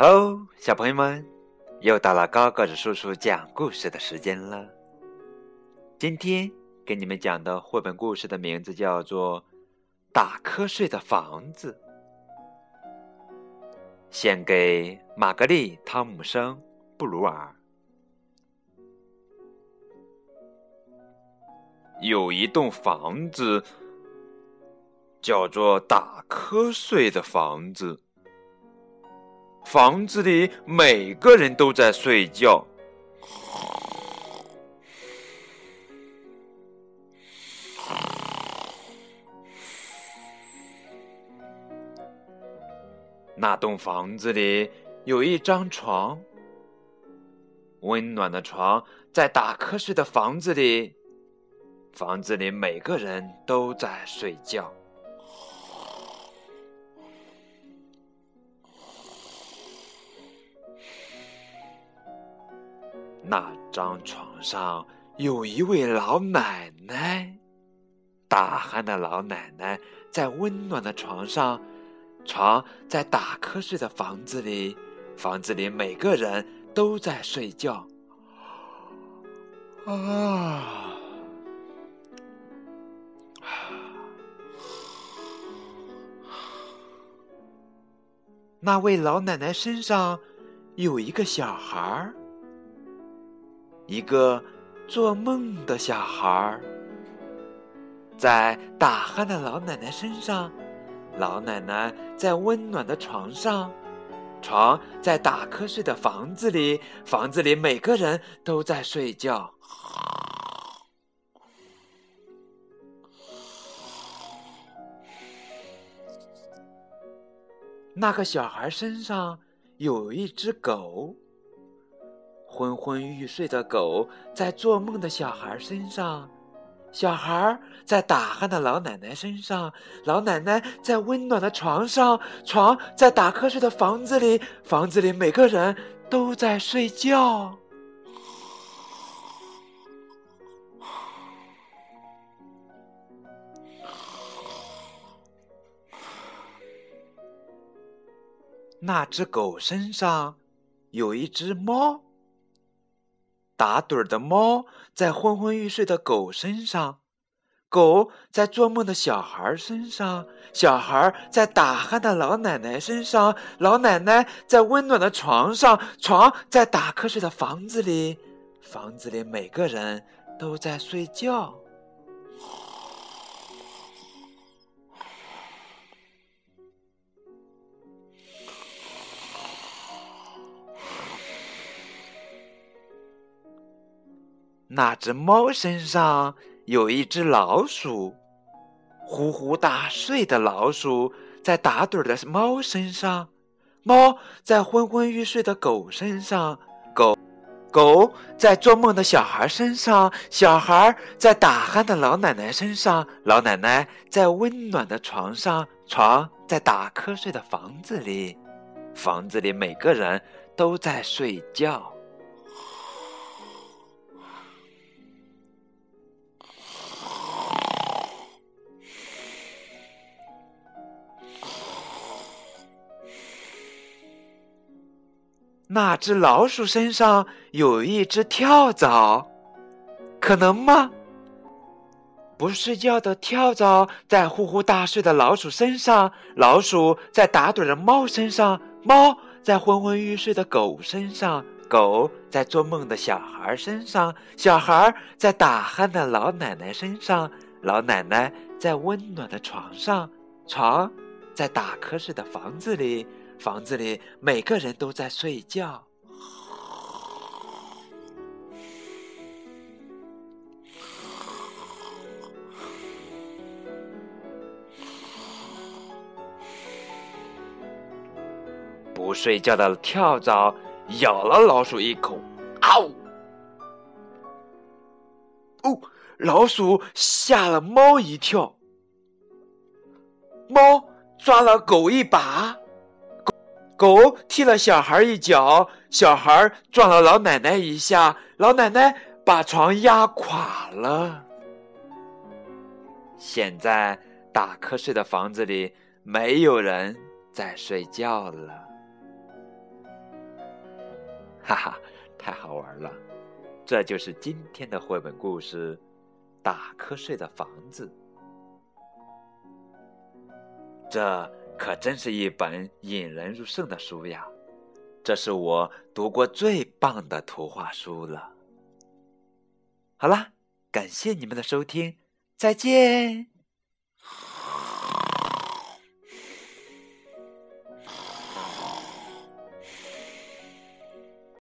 哦小朋友们，又到了高个子叔叔讲故事的时间了。今天给你们讲的绘本故事的名字叫做《打瞌睡的房子》，献给玛格丽·汤姆生·布鲁尔。有一栋房子，叫做打瞌睡的房子。房子里每个人都在睡觉。那栋房子里有一张床，温暖的床在打瞌睡的房子里。房子里每个人都在睡觉。那张床上有一位老奶奶，大汗的老奶奶在温暖的床上，床在打瞌睡的房子里，房子里每个人都在睡觉。啊，那位老奶奶身上有一个小孩儿。一个做梦的小孩儿，在打鼾的老奶奶身上，老奶奶在温暖的床上，床在打瞌睡的房子里，房子里每个人都在睡觉。那个小孩身上有一只狗。昏昏欲睡的狗在做梦的小孩身上，小孩在打鼾的老奶奶身上，老奶奶在温暖的床上，床在打瞌睡的房子里，房子里每个人都在睡觉。那只狗身上有一只猫。打盹儿的猫在昏昏欲睡的狗身上，狗在做梦的小孩身上，小孩在打鼾的老奶奶身上，老奶奶在温暖的床上，床在打瞌睡的房子里，房子里每个人都在睡觉。那只猫身上有一只老鼠，呼呼大睡的老鼠在打盹的猫身上，猫在昏昏欲睡的狗身上，狗狗在做梦的小孩身上，小孩在打鼾的老奶奶身上，老奶奶在温暖的床上，床在打瞌睡的房子里，房子里每个人都在睡觉。那只老鼠身上有一只跳蚤，可能吗？不睡觉的跳蚤在呼呼大睡的老鼠身上，老鼠在打盹的猫身上，猫在昏昏欲睡的狗身上，狗在做梦的小孩身上，小孩在打鼾的老奶奶身上，老奶奶在温暖的床上，床在打瞌睡的房子里。房子里每个人都在睡觉，不睡觉的跳蚤咬了老鼠一口，嗷！哦，老鼠吓了猫一跳，猫抓了狗一把。狗踢了小孩一脚，小孩撞了老奶奶一下，老奶奶把床压垮了。现在打瞌睡的房子里没有人在睡觉了。哈哈，太好玩了！这就是今天的绘本故事《打瞌睡的房子》。这可真是一本引人入胜的书呀！这是我读过最棒的图画书了。好啦，感谢你们的收听，再见。